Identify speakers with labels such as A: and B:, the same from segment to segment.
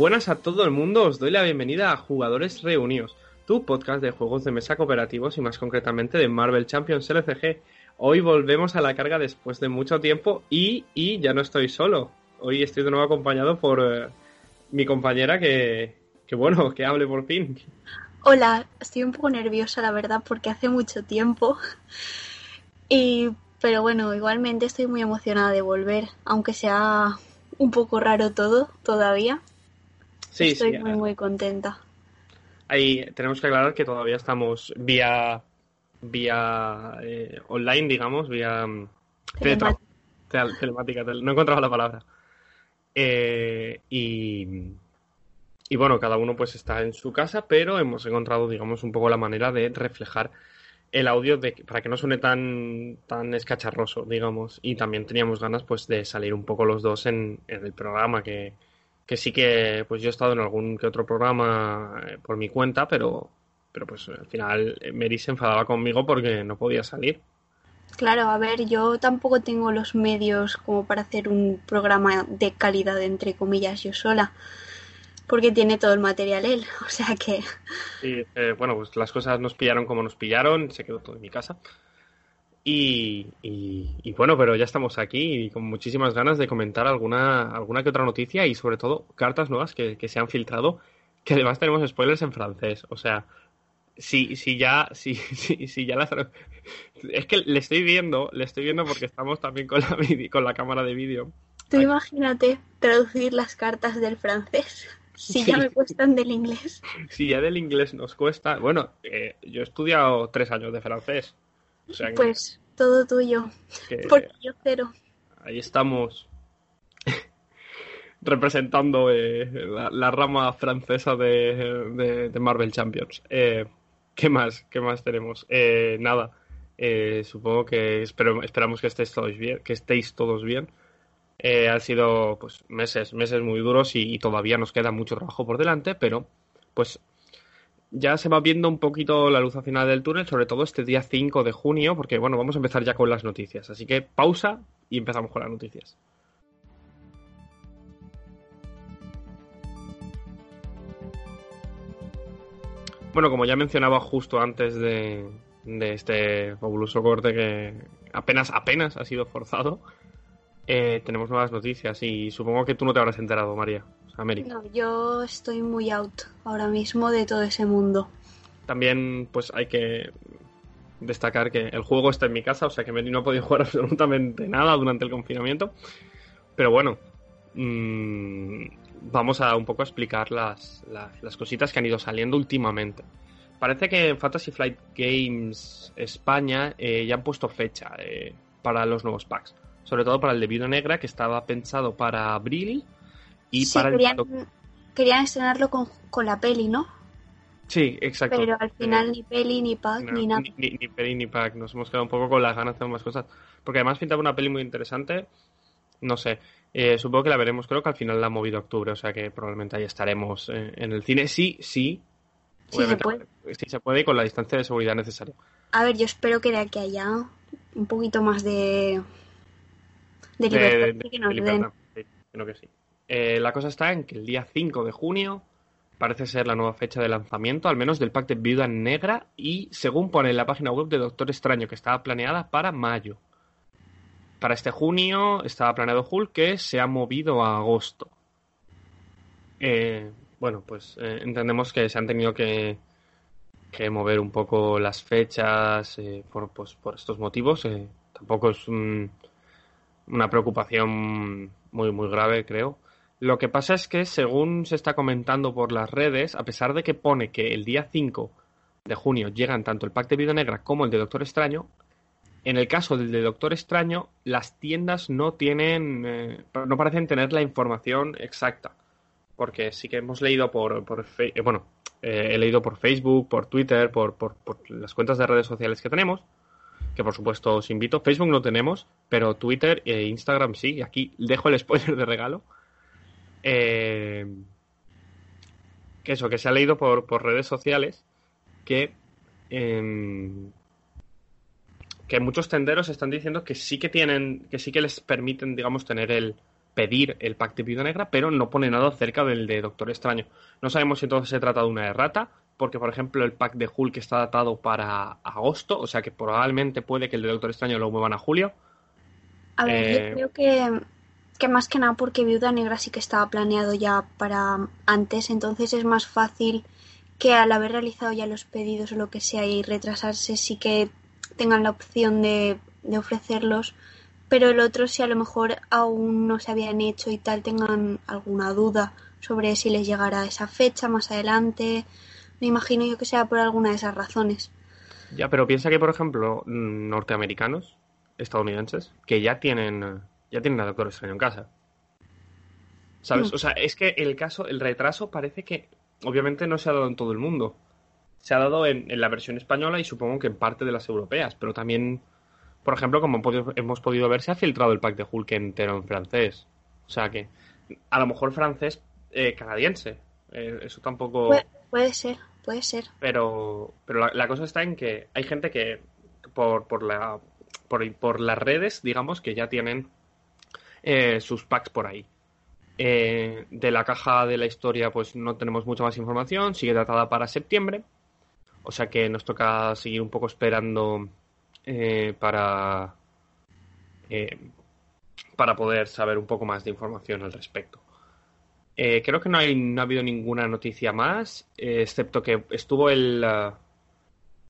A: Buenas a todo el mundo, os doy la bienvenida a Jugadores Reunidos, tu podcast de juegos de mesa cooperativos y más concretamente de Marvel Champions LCG. Hoy volvemos a la carga después de mucho tiempo y, y ya no estoy solo. Hoy estoy de nuevo acompañado por eh, mi compañera que, que, bueno, que hable por fin.
B: Hola, estoy un poco nerviosa la verdad porque hace mucho tiempo. Y, pero bueno, igualmente estoy muy emocionada de volver, aunque sea un poco raro todo todavía.
A: Sí,
B: Estoy
A: sí,
B: muy, muy contenta.
A: Ahí tenemos que aclarar que todavía estamos vía vía eh, online, digamos, vía mm, teletra- tel- telemática, tel- no he encontrado la palabra. Eh, y, y bueno, cada uno pues está en su casa, pero hemos encontrado, digamos, un poco la manera de reflejar el audio de, para que no suene tan, tan escacharroso, digamos. Y también teníamos ganas pues de salir un poco los dos en, en el programa, que, que sí que pues yo he estado en algún que otro programa eh, por mi cuenta, pero, pero pues al final eh, Mary se enfadaba conmigo porque no podía salir.
B: Claro, a ver, yo tampoco tengo los medios como para hacer un programa de calidad, entre comillas, yo sola, porque tiene todo el material él, o sea que
A: eh, bueno, pues las cosas nos pillaron como nos pillaron, se quedó todo en mi casa. Y, y- y bueno, pero ya estamos aquí y con muchísimas ganas de comentar alguna, alguna que otra noticia y sobre todo cartas nuevas que, que se han filtrado, que además tenemos spoilers en francés. O sea, si, si ya, si, si, si ya las... Es que le estoy viendo, le estoy viendo porque estamos también con la, con la cámara de vídeo.
B: tú
A: Ay.
B: imagínate traducir las cartas del francés, si ya me cuestan del inglés.
A: Si ya del inglés nos cuesta... Bueno, eh, yo he estudiado tres años de francés. O sea que-
B: Pues todo tuyo,
A: que...
B: porque yo cero.
A: ahí estamos representando eh, la, la rama francesa de, de- de Marvel Champions. Eh, ¿Qué más? ¿Qué más tenemos? Eh, nada. Supongo que espero- esperamos que estéis todos bien, que estéis todos bien. Han sido pues meses, meses muy duros y, y todavía nos queda mucho trabajo por delante, pero pues ya se va viendo un poquito la luz al final del túnel, sobre todo este día 5 de junio, porque bueno, vamos a empezar ya con las noticias. Así que pausa y empezamos con las noticias. Bueno, como ya mencionaba justo antes de, este fabuloso corte que apenas, apenas ha sido forzado, eh, tenemos nuevas noticias y supongo que tú no te habrás enterado, María. América.
B: No, yo estoy muy out ahora mismo de todo ese mundo.
A: También, pues hay que destacar que el juego está en mi casa, o sea que Mary no ha podido jugar absolutamente nada durante el confinamiento. Pero bueno, mm, vamos a un poco a explicar las, las, las cositas que han ido saliendo últimamente. Parece que en Fantasy Flight Games España eh, ya han puesto fecha eh, para los nuevos packs. Sobre todo para el de Viuda Negra, que estaba pensado para abril. Y
B: sí,
A: para el
B: querían, querían estrenarlo con, con la peli, ¿no?
A: Sí, exacto.
B: Pero al
A: Eh,
B: final ni peli, ni pack,
A: No,
B: ni nada.
A: Ni, ni, ni peli ni pack. Nos hemos quedado un poco con las ganas de hacer más cosas. Porque además pintaba una peli muy interesante. No sé. eh, supongo que la veremos. Creo que al final la ha movido octubre. O sea que probablemente ahí estaremos eh, en el cine. Sí, sí.
B: Sí, se puede.
A: Sí, se puede y con la distancia de seguridad necesaria.
B: A ver, yo espero que de aquí a allá un poquito más de, de libertad
A: de-
B: que nos den.
A: Sí, creo que sí. Eh, la cosa está en que el día 5 de junio parece ser la nueva fecha de lanzamiento, al menos del pack de Viuda Negra, y según pone en la página web de Doctor Extraño, que estaba planeada para mayo. Para este junio estaba planeado Hulk, que se ha movido a agosto. Eh, bueno, pues eh, entendemos que se han tenido que, que mover un poco las fechas eh, por, pues, por estos motivos. eh, tampoco es un- una preocupación muy, muy grave, creo. Lo que pasa es que, según se está comentando por las redes, a pesar de que pone que el día 5 de junio llegan tanto el pack de Vida Negra como el de Doctor Extraño, En el caso del de Doctor Extraño, las tiendas no tienen, eh, no parecen tener la información exacta. Porque sí que hemos leído por, por eh, bueno, eh, he leído por Facebook, por Twitter, por, por, las cuentas de redes sociales que tenemos, que por supuesto os invito. Facebook no tenemos, pero Twitter e Instagram sí. Aquí dejo el spoiler de regalo. Que eso, que se ha leído por, por redes sociales que em, que muchos tenderos están diciendo que sí que tienen, que sí que les permiten, digamos, tener el pedir el pack de Viuda Negra, pero no pone nada cerca del de Doctor Extraño. No sabemos si entonces se trata de una errata, porque por ejemplo el pack de Hulk está datado para agosto, o sea que probablemente puede que el de Doctor Extraño lo muevan a julio.
B: A ver, yo eh, creo que, que más que nada porque Viuda Negra sí que estaba planeado ya para antes, entonces es más fácil que al haber realizado ya los pedidos o lo que sea y retrasarse sí que tengan la opción de, ofrecerlos, pero el otro si a lo mejor aún no se habían hecho y tal tengan alguna duda sobre si les llegará esa fecha más adelante. Me imagino yo que sea por alguna de esas razones.
A: Ya, pero piensa que, por ejemplo, norteamericanos, estadounidenses, que ya tienen, ya tienen a Doctor Extraño en casa. ¿Sabes? Mm. O sea, es que el caso, el retraso parece que obviamente no se ha dado en todo el mundo se ha dado en, la versión española y supongo que en parte de las europeas, pero también, por ejemplo, como hemos podido ver, se ha filtrado el pack de Hulk entero en francés. O sea que, a lo mejor francés eh, canadiense. Eh, eso tampoco.
B: puede, ser, puede ser.
A: Pero, pero la, cosa está en que hay gente que, por, por, la, por, por las redes, digamos, que ya tienen eh, sus packs por ahí. de la caja de la historia, pues no tenemos mucha más información. Sigue datada para septiembre. O sea que nos toca seguir un poco esperando eh, para, eh, para poder saber un poco más de información al respecto. Eh, creo que no, hay, no ha habido ninguna noticia más, excepto que estuvo el,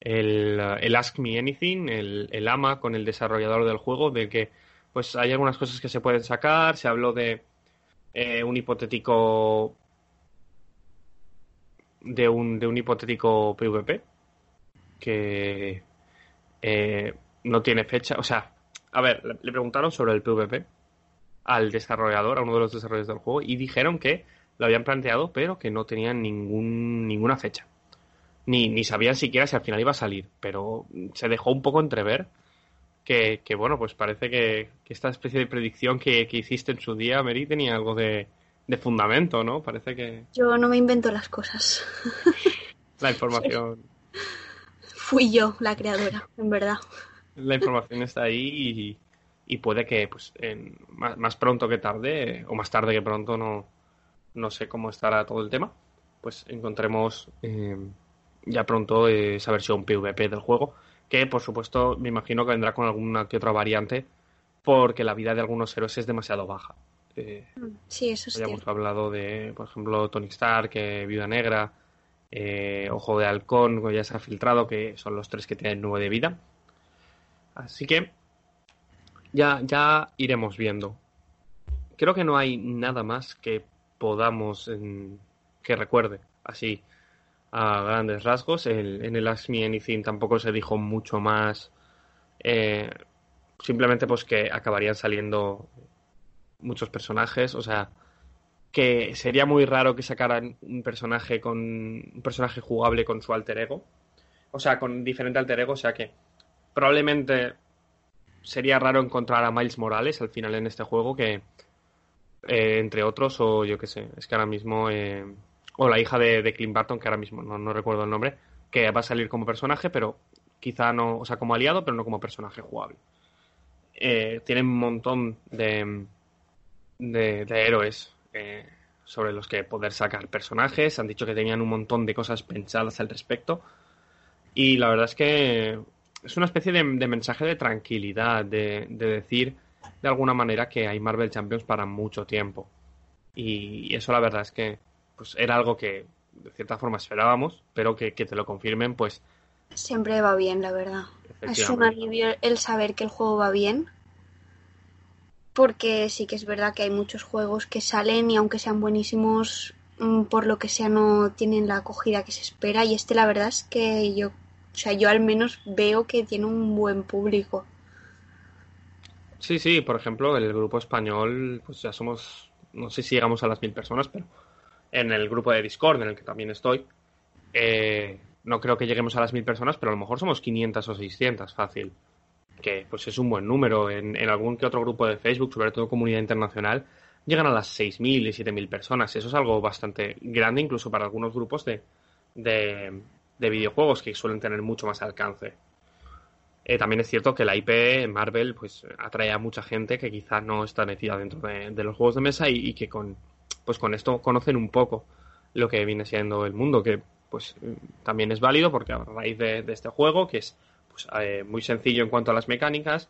A: el, el, Ask Me Anything, el, AMA con el desarrollador del juego, de que pues hay algunas cosas que se pueden sacar, se habló de un hipotético de un, de un hipotético PvP que eh, no tiene fecha. O sea, a ver, le, preguntaron sobre el PvP al desarrollador, a uno de los desarrolladores del juego, y dijeron que lo habían planteado, pero que no tenían ningún, ninguna fecha. Ni, ni sabían siquiera si al final iba a salir, pero se dejó un poco entrever que, que bueno, pues parece que, esta especie de predicción que, que, hiciste en su día, Mary, tenía algo de, de fundamento, ¿no? Parece que...
B: Yo no me invento las cosas.
A: La información.
B: Fui yo la creadora, en verdad.
A: La información está ahí y, puede que pues más, pronto que tarde, o más tarde que pronto, no, no sé cómo estará todo el tema, pues encontremos eh, ya pronto esa versión PvP del juego, que por supuesto me imagino que vendrá con alguna que otra variante, porque la vida de algunos héroes es demasiado baja.
B: Eh, sí, eso
A: Ya hemos hablado de, por ejemplo, Tony Stark, que Viuda Negra, eh, Ojo de Halcón, ya se ha filtrado, que son los tres que tienen nueve de vida. Así que ya, ya iremos viendo. Creo que no hay nada más que podamos que recuerde así a grandes rasgos. en el Ask Me Anything tampoco se dijo mucho más. Eh, simplemente pues que acabarían saliendo muchos personajes, o sea, que sería muy raro que sacaran un personaje con un personaje jugable con su alter ego, o sea, con diferente alter ego, o sea que probablemente sería raro encontrar a Miles Morales al final en este juego que eh, entre otros o yo qué sé, es que ahora mismo eh, o la hija de, de, Clint Barton que ahora mismo no, no recuerdo el nombre, que va a salir como personaje, pero quizá no, o sea, como aliado, pero no como personaje jugable. Eh, tienen un montón de, de, héroes eh, sobre los que poder sacar personajes. Han dicho que tenían un montón de cosas pensadas al respecto. Y la verdad es que es una especie de, mensaje de tranquilidad, de, decir de alguna manera que hay Marvel Champions para mucho tiempo. Y, eso la verdad es que pues era algo que de cierta forma esperábamos, pero que, que te lo confirmen, pues...
B: Siempre va bien, la verdad. Es un alivio el saber que el juego va bien porque sí que es verdad que hay muchos juegos que salen y aunque sean buenísimos, mm, por lo que sea no tienen la acogida que se espera y este la verdad es que yo, o sea, yo al menos veo que tiene un buen público.
A: Sí, sí, por ejemplo, el grupo español, pues ya somos, no sé si llegamos a las mil personas, pero en el grupo de Discord, en el que también estoy, eh, no creo que lleguemos a las mil personas, pero a lo mejor somos 500 o 600, fácil. Que pues es un buen número. En, algún que otro grupo de Facebook, sobre todo comunidad internacional, llegan a las 6.000 y 7.000 personas. Eso es algo bastante grande, incluso para algunos grupos de, de, videojuegos que suelen tener mucho más alcance. Eh, también es cierto que la IP Marvel pues atrae a mucha gente que quizá no está metida dentro de, los juegos de mesa y, que con pues con esto conocen un poco lo que viene siendo el mundo, que pues también es válido porque a raíz de, este juego, que es pues, eh, muy sencillo en cuanto a las mecánicas,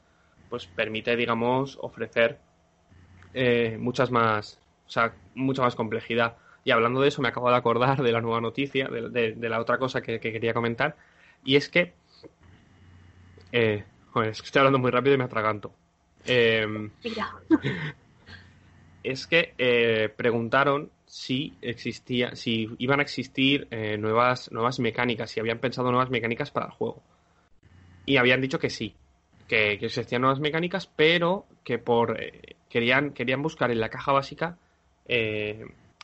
A: pues permite, digamos, ofrecer eh, muchas más, o sea, mucha más complejidad. Y hablando de eso, me acabo de acordar de la nueva noticia, de, la otra cosa que, quería comentar, y es que, eh, joder, es que estoy hablando muy rápido y me atraganto. Em, es que eh, preguntaron si existía, si iban a existir eh, nuevas, nuevas mecánicas, si habían pensado nuevas mecánicas para el juego. Y habían dicho que sí, que, existían nuevas mecánicas, pero que por eh, querían, querían buscar en la caja básica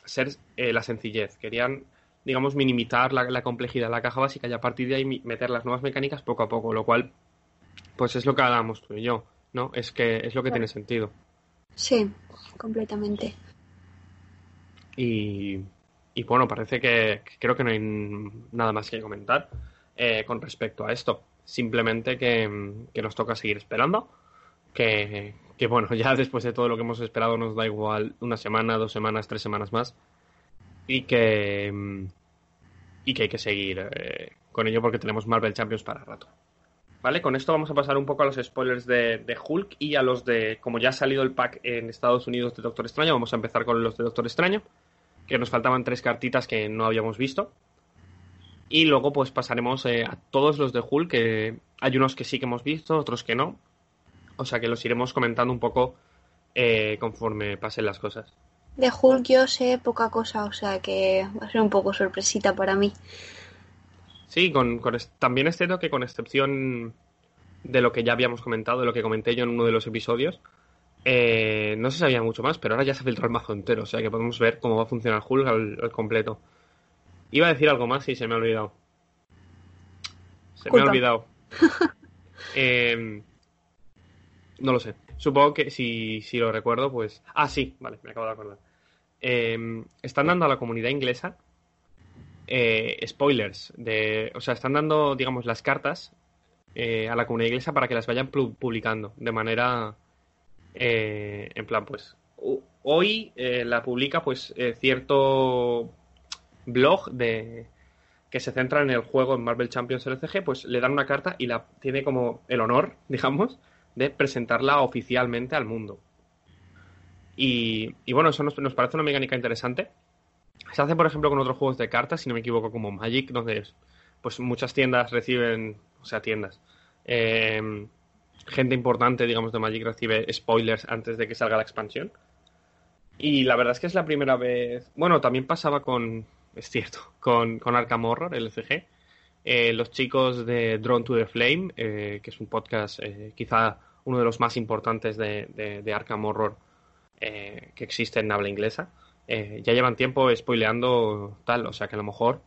A: ser la sencillez, querían digamos minimizar la, la, complejidad de la caja básica y a partir de ahí meter las nuevas mecánicas poco a poco, lo cual pues es lo que hablamos tú y yo, ¿no? Es que es lo que tiene sentido.
B: Sí, completamente.
A: Y, y bueno, parece que, creo que no hay nada más que comentar eh, con respecto a esto. Simplemente que, nos toca seguir esperando. Que, que, bueno, ya después de todo lo que hemos esperado nos da igual una semana, dos semanas, tres semanas más. Y que, y que hay que seguir eh, con ello porque tenemos Marvel Champions para rato. ¿Vale? Con esto vamos a pasar un poco a los spoilers de, Hulk y a los de, como ya ha salido el pack en Estados Unidos de Doctor Extraño, vamos a empezar con los de Doctor Extraño, que nos faltaban tres cartitas que no habíamos visto. Y luego pues pasaremos eh, a todos los de Hulk, que hay unos que sí que hemos visto, otros que no. O sea que los iremos comentando un poco eh, conforme pasen las cosas.
B: De Hulk yo sé poca cosa, o sea que va a ser un poco sorpresita para mí.
A: Sí, con, también es cierto que con excepción de lo que ya habíamos comentado, de lo que comenté yo en uno de los episodios, eh, no se sabía mucho más, pero ahora ya se ha filtrado el mazo entero, o sea que podemos ver cómo va a funcionar Hulk al, completo. Iba a decir algo más y se me ha olvidado. Se me ha olvidado. Em, no lo sé. Supongo que si, si lo recuerdo, pues... Ah, sí, vale, me acabo de acordar. Em, están dando a la comunidad inglesa eh, spoilers. De, o sea, están dando, digamos, las cartas eh, a la comunidad inglesa para que las vayan publicando de manera, eh, en plan, pues, hoy la publica, pues, cierto blog de que se centra en el juego en Marvel Champions LCG, pues le dan una carta y la tiene como el honor, digamos, de presentarla oficialmente al mundo. Y, bueno, eso nos parece una mecánica interesante se hace, por ejemplo, con otros juegos de cartas, si no me equivoco, como Magic, donde pues muchas tiendas reciben, o sea, tiendas. Eh, gente importante, digamos, de Magic recibe spoilers antes de que salga la expansión. Y la verdad es que es la primera vez. Bueno, también pasaba con. Es cierto, con, con Arkham Horror. Eh, los chicos de Drone to the Flame, eh, que es un podcast quizá uno de los más importantes de, de, de Arkham Horror que existe en habla inglesa. Eh, ya llevan tiempo spoileando tal, o sea que a lo mejor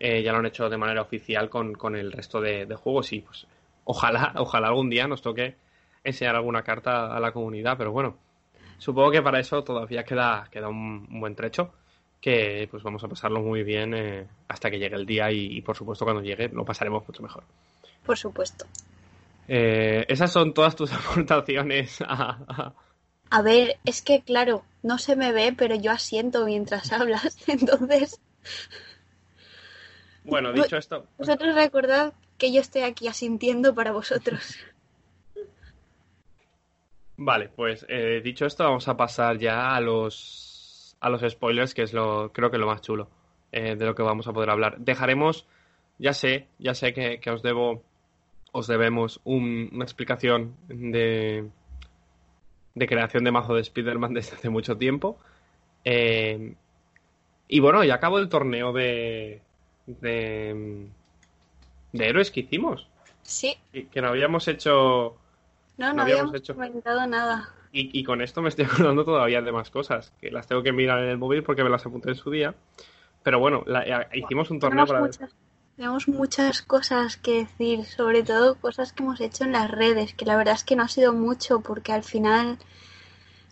A: eh, ya lo han hecho de manera oficial con, el resto de, juegos y pues ojalá, ojalá algún día nos toque enseñar alguna carta a la comunidad, pero bueno, supongo que para eso todavía queda, queda un, buen trecho que pues vamos a pasarlo muy bien eh, hasta que llegue el día y, por supuesto cuando llegue lo pasaremos mucho mejor.
B: Por supuesto.
A: esas son todas tus aportaciones a,
B: a ver, es que claro, no se me ve, pero yo asiento mientras hablas, entonces...
A: Bueno, dicho esto...
B: Vosotros recordad que yo estoy aquí asintiendo para vosotros.
A: Vale, pues eh, dicho esto, vamos a pasar ya a los a los spoilers, que es lo creo que lo más chulo eh, de lo que vamos a poder hablar. Dejaremos, ya sé, ya sé que, os debo, os debemos una explicación de de creación de mazo de Spider-Man desde hace mucho tiempo. Eh, y bueno, ya acabó el torneo de, de, de héroes que hicimos.
B: Sí.
A: Que no habíamos hecho
B: No, no, habíamos, comentado nada.
A: Y, con esto me estoy acordando todavía de más cosas, que las tengo que mirar en el móvil porque me las apunté en su día. Pero bueno, eh, hicimos un torneo para...
B: tenemos muchas cosas que decir, sobre todo cosas que hemos hecho en las redes, que la verdad es que no ha sido mucho porque al final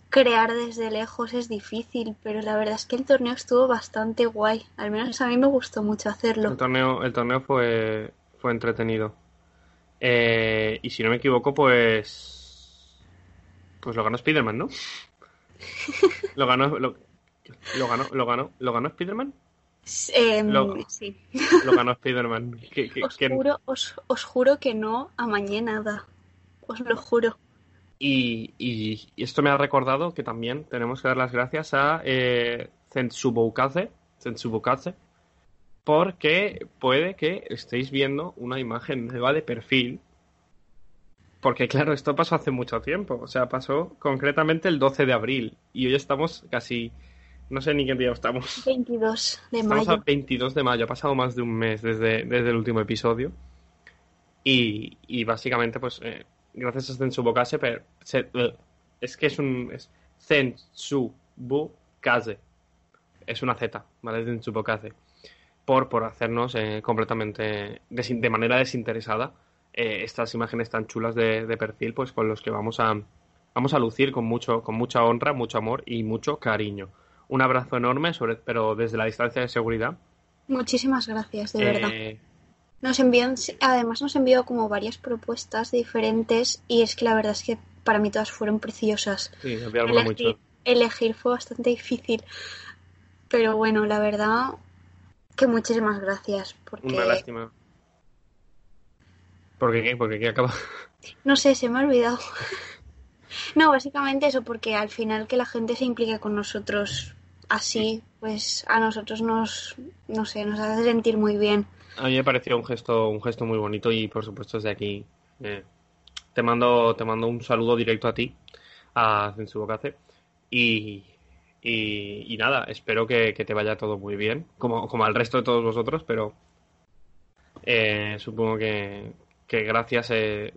B: crear desde lejos es difícil, pero la verdad es que el torneo estuvo bastante guay. Al menos a mí me gustó mucho hacerlo.
A: El torneo, el torneo fue, fue entretenido. Eh, y si no me equivoco, pues. Pues lo ganó Spiderman, ¿no? lo ganó. Lo, ganó, lo ganó, ¿lo ganó Spiderman?
B: Em, sí.
A: Lo ganó Spiderman.
B: os, Juro, os, os juro que no amañé nada. Os lo juro.
A: Y, esto me ha recordado que también tenemos que dar las gracias a eh, porque puede que estéis viendo una imagen nueva de perfil. Porque claro, esto pasó hace mucho tiempo, o sea, pasó concretamente el 12 de abril y hoy estamos casi, no sé ni qué día estamos.
B: 22 de
A: estamos
B: mayo.
A: A 22 de mayo, ha pasado más de un mes desde, desde el último episodio. Y, y básicamente, pues, eh, gracias a Zensubokase, pero eh, es que es un es Zensubukase. Es una Z, ¿vale? Zensubokase. Por, por hacernos eh, completamente de, manera desinteresada eh, estas imágenes tan chulas de, perfil, pues con los que vamos a vamos a lucir con mucho con mucha honra, mucho amor y mucho cariño. Un abrazo enorme, sobre, pero desde la distancia de seguridad.
B: Muchísimas gracias, de verdad. Nos envían, además nos envió como varias propuestas diferentes y es que la verdad es que para mí todas fueron preciosas.
A: Sí, elegir, mucho.
B: elegir fue bastante difícil. Pero bueno, la verdad que muchísimas gracias. Porque...
A: Una lástima. ¿Por qué? ¿Por qué acaba?
B: No sé, se me ha olvidado. no, básicamente eso, porque al final que la gente se implique con nosotros así, pues a nosotros nos, no sé, nos hace sentir muy bien.
A: A mí me pareció un gesto, un gesto muy bonito y por supuesto desde aquí eh, te mando, te mando un saludo directo a ti, a Zensubokase. Y, y, y nada, espero que, te vaya todo muy bien, como, como al resto de todos vosotros, pero eh, supongo que, que gracias eh,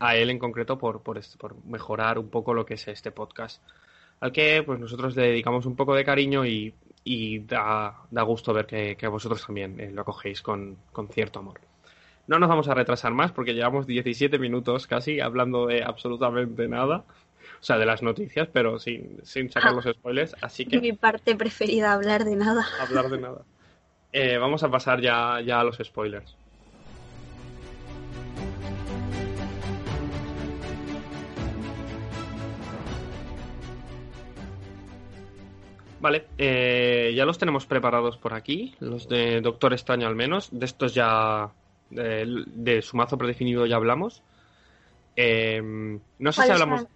A: a él en concreto por, por, por mejorar un poco lo que es este podcast al que pues nosotros le dedicamos un poco de cariño y, y da, da, gusto ver que, que vosotros también eh, lo cogéis con, con, cierto amor. No nos vamos a retrasar más porque llevamos 17 minutos casi hablando de absolutamente nada. O sea, de las noticias, pero sin, sin sacar los spoilers. Así que.
B: Mi parte preferida, hablar de nada.
A: Hablar de nada. Eh, vamos a pasar ya, ya a los spoilers. Vale, eh, ya los tenemos preparados por aquí, los de Doctor Extraño al menos. De estos ya, de, su mazo predefinido ya hablamos. Em, no sé si hablamos...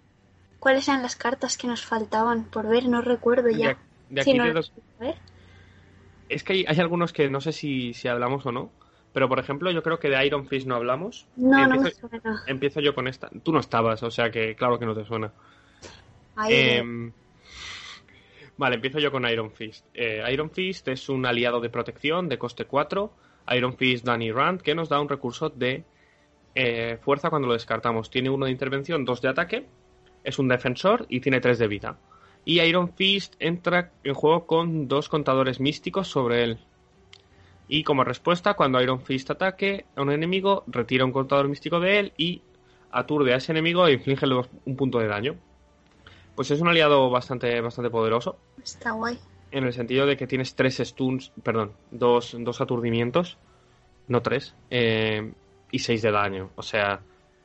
B: ¿Cuáles eran las cartas que nos faltaban por ver? No recuerdo ya.
A: Es que hay, algunos que no sé si, si hablamos o no. Pero, por ejemplo, yo creo que de Iron Fist no hablamos.
B: No, empiezo, no me suena.
A: Empiezo yo con esta. Tú no estabas, o sea que claro que no te suena. Eh, Vale, empiezo yo con Iron Fist. Eh, Iron Fist es un aliado de protección de coste 4. Iron Fist Danny Rand, que nos da un recurso de eh, fuerza cuando lo descartamos. Tiene uno de intervención, dos de ataque. Es un defensor y tiene tres de vida. Y Iron Fist entra en juego con dos contadores místicos sobre él. Y como respuesta, cuando Iron Fist ataque a un enemigo, retira un contador místico de él y aturde a ese enemigo e inflige un punto de daño. Pues es un aliado bastante, bastante poderoso.
B: Está guay.
A: En el sentido de que tienes tres stuns, perdón, dos, dos aturdimientos, no tres, eh, y seis de daño. O sea,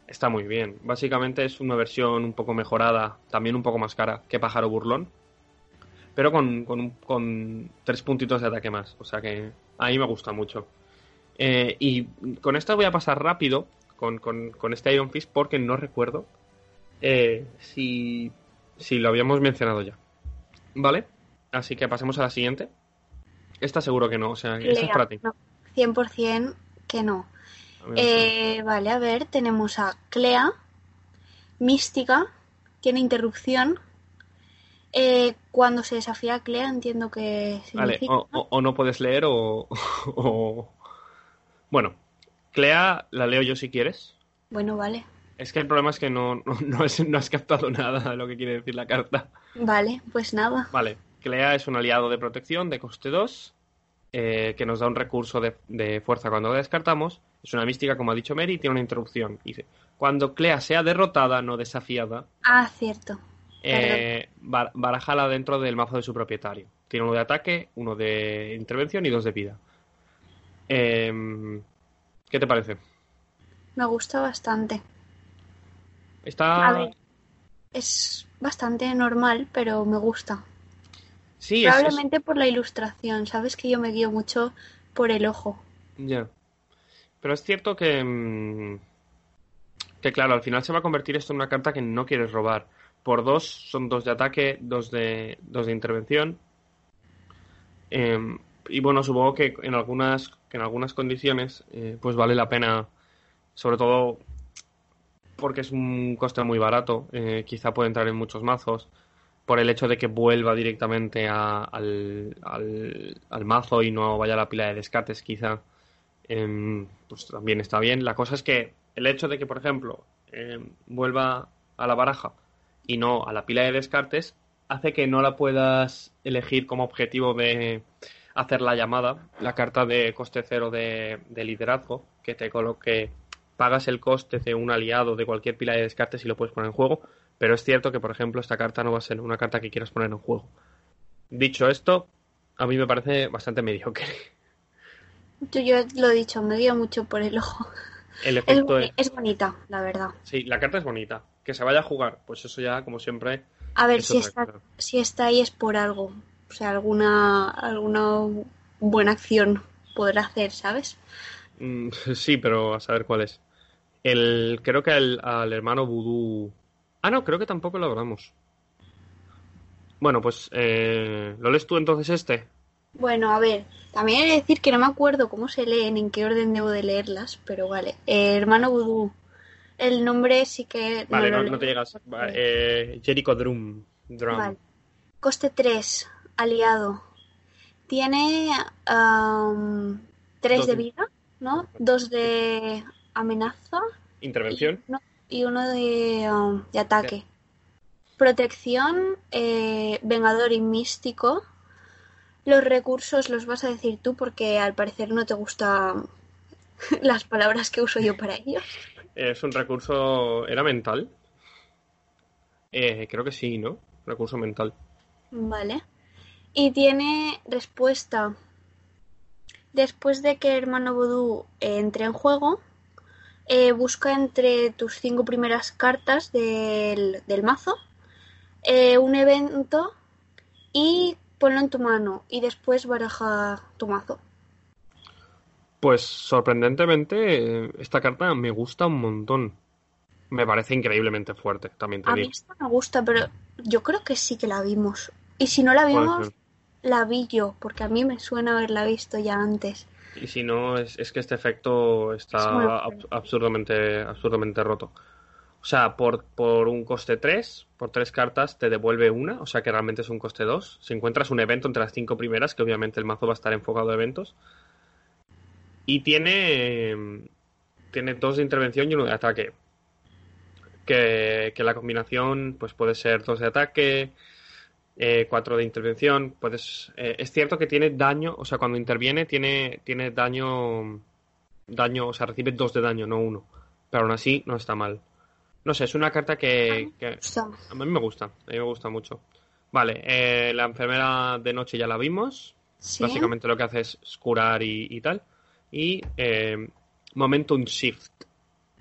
A: está muy bien. Básicamente es una versión un poco mejorada, también un poco más cara que Pájaro Burlón, pero con, con, con tres puntitos de ataque más. O sea que a mí me gusta mucho. Eh, y con esto voy a pasar rápido con, con, con este Iron Fist porque no recuerdo eh, si Sí, lo habíamos mencionado ya. ¿Vale? Así que pasemos a la siguiente. Esta seguro que no, o sea, esta es para ti.
B: 100% que no. Eh, vale, a ver, tenemos a Clea, Mística, tiene interrupción. Eh, cuando se desafía a Clea, entiendo que
A: significa... Vale, o, no puedes leer o, o... Bueno, Clea la leo yo si quieres.
B: Bueno, vale.
A: Es que el problema es que no, no, has captado nada de lo que quiere decir la carta.
B: Vale, pues nada.
A: Vale, Clea es un aliado de protección de coste 2, eh, que nos da un recurso de, fuerza cuando la descartamos. Es una mística, como ha dicho Mary, y tiene una interrupción. Dice, cuando Clea sea derrotada, no desafiada.
B: Ah, cierto.
A: Eh, barajala dentro del mazo de su propietario. Tiene uno de ataque, uno de intervención y dos de vida. Em, ¿Qué te parece?
B: Me gusta bastante.
A: Está.
B: es bastante normal, pero me gusta.
A: Sí,
B: Probablemente por la ilustración. Sabes que yo me guío mucho por el ojo.
A: Ya. Pero es cierto que. Mm, que claro, al final se va a convertir esto en una carta que no quieres robar. Por dos son dos de ataque, dos de, dos de intervención. Em, y bueno, supongo que en algunas, que en algunas condiciones, eh, pues vale la pena, sobre todo porque es un coste muy barato, eh, quizá puede entrar en muchos mazos, por el hecho de que vuelva directamente al, al, mazo y no vaya a la pila de descartes, quizá, em, pues también está bien. La cosa es que el hecho de que, por ejemplo, em, vuelva a la baraja y no a la pila de descartes, hace que no la puedas elegir como objetivo de hacer la llamada, la carta de coste cero de liderazgo, que te coloque pagas el coste de un aliado de cualquier pila de descartes y lo puedes poner en juego, pero es cierto que, por ejemplo, esta carta no va a ser una carta que quieras poner en juego. Dicho esto, a mí me parece bastante mediocre.
B: Yo, yo lo he dicho, me guío mucho por el ojo.
A: El efecto es,
B: es, bonita, la verdad.
A: Sí, la carta es bonita. Que se vaya a jugar, pues eso ya, como siempre.
B: A ver, si está, si está ahí es por algo. O sea, alguna, alguna buena acción podrá hacer, ¿sabes?
A: Mm, sí, pero a saber cuál es. El, creo que al hermano Voodoo. Ah, no, creo que tampoco lo hablamos. Bueno, pues, eh, ¿lo lees tú entonces este?
B: Bueno, a ver, también he de decir que no me acuerdo cómo se leen, en qué orden debo de leerlas, pero vale. Eh, hermano Voodoo. El nombre sí que.
A: Vale, no, te llegas. eh, Jericho Drum. Drum. Vale.
B: Coste 3, aliado. Tiene 3 de vida, ¿no? 2 de amenaza.
A: Intervención.
B: Y, uno de, um, de ataque. Protección, eh, vengador y místico. Los recursos los vas a decir tú porque al parecer no te gustan las palabras que uso yo para ellos.
A: Es un recurso. ¿Era mental? Eh, creo que sí, ¿no? Recurso mental.
B: Vale. Y tiene respuesta. Después de que Hermano Voodoo entre en juego, eh, busca entre tus cinco primeras cartas del, mazo eh, un evento y ponlo en tu mano y después baraja tu mazo.
A: Pues sorprendentemente esta carta me gusta un montón. Me parece increíblemente fuerte, también te
B: A mí esta me gusta, pero yo creo que sí que la vimos. Y si no la vimos, la vi yo, porque a mí me suena haberla visto ya antes.
A: Y si no, es, es que este efecto está absurdamente, absurdamente roto. O sea, por, por un coste 3, por tres cartas, te devuelve una, o sea que realmente es un coste 2. Si encuentras un evento entre las cinco primeras, que obviamente el mazo va a estar enfocado a eventos. Y tiene, tiene dos de intervención y uno de ataque. Que, que la combinación pues puede ser dos de ataque, eh, 4 de intervención. Puedes, eh, es cierto que tiene daño, o sea, cuando interviene tiene, tiene daño, daño, o sea, recibe 2 de daño, no 1. Pero aún así no está mal. No sé, es una carta que, a mí me gusta, a mí me gusta mucho. Vale, eh, la enfermera de noche ya la vimos. Básicamente lo que hace es curar y, tal. Y eh, Momentum Shift.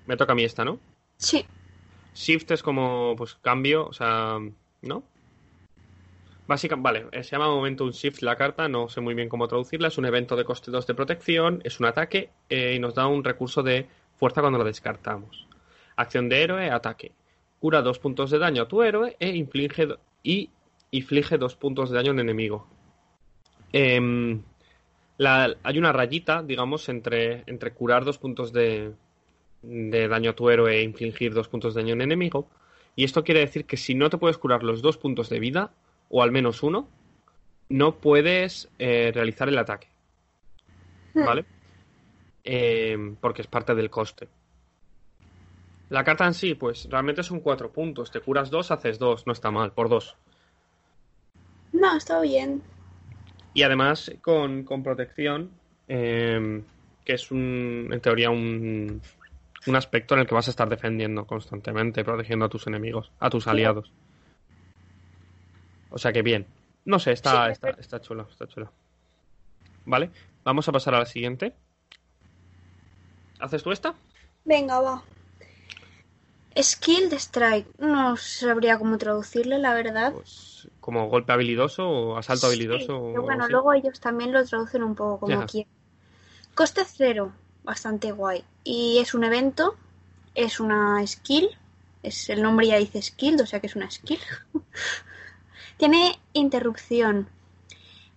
A: Me toca a mí esta, ¿no?
B: Sí.
A: Shift es como, pues, cambio, o sea, ¿no? Básicamente, vale, eh, se llama Momentum Shift la carta, no sé muy bien cómo traducirla, es un evento de coste 2 de protección, es un ataque eh, y nos da un recurso de fuerza cuando lo descartamos. Acción de héroe, ataque. Cura dos puntos de daño a tu héroe e inflige y inflige dos puntos de daño al enemigo. Em, hay una rayita, digamos, entre, entre curar dos puntos de, de daño a tu héroe e infligir dos puntos de daño al enemigo. Y esto quiere decir que si no te puedes curar los dos puntos de vida, o al menos uno, no puedes eh, realizar el ataque. Hmm. ¿Vale? Eh, porque es parte del coste. La carta en sí, pues realmente son cuatro puntos. Te curas dos, haces dos. No está mal, por dos.
B: No, está bien.
A: Y además con, con protección, eh, que es un, en teoría un, un aspecto en el que vas a estar defendiendo constantemente, protegiendo a tus enemigos, a tus aliados. O sea que bien. No sé, está,
B: Sí,
A: está, está chulo, está chulo. Vale, vamos a pasar a la siguiente. ¿Haces tú esta?
B: Venga, va. Skill de Strike. No sabría cómo traducirle, la verdad.
A: Pues como golpe habilidoso o asalto
B: Sí,
A: habilidoso.
B: pero bueno, luego ellos también lo traducen un poco como
A: Ya.
B: quieren. Coste cero, bastante guay. Y es un evento, es una skill, es el nombre ya dice skill, o sea que es una skill. Tiene interrupción.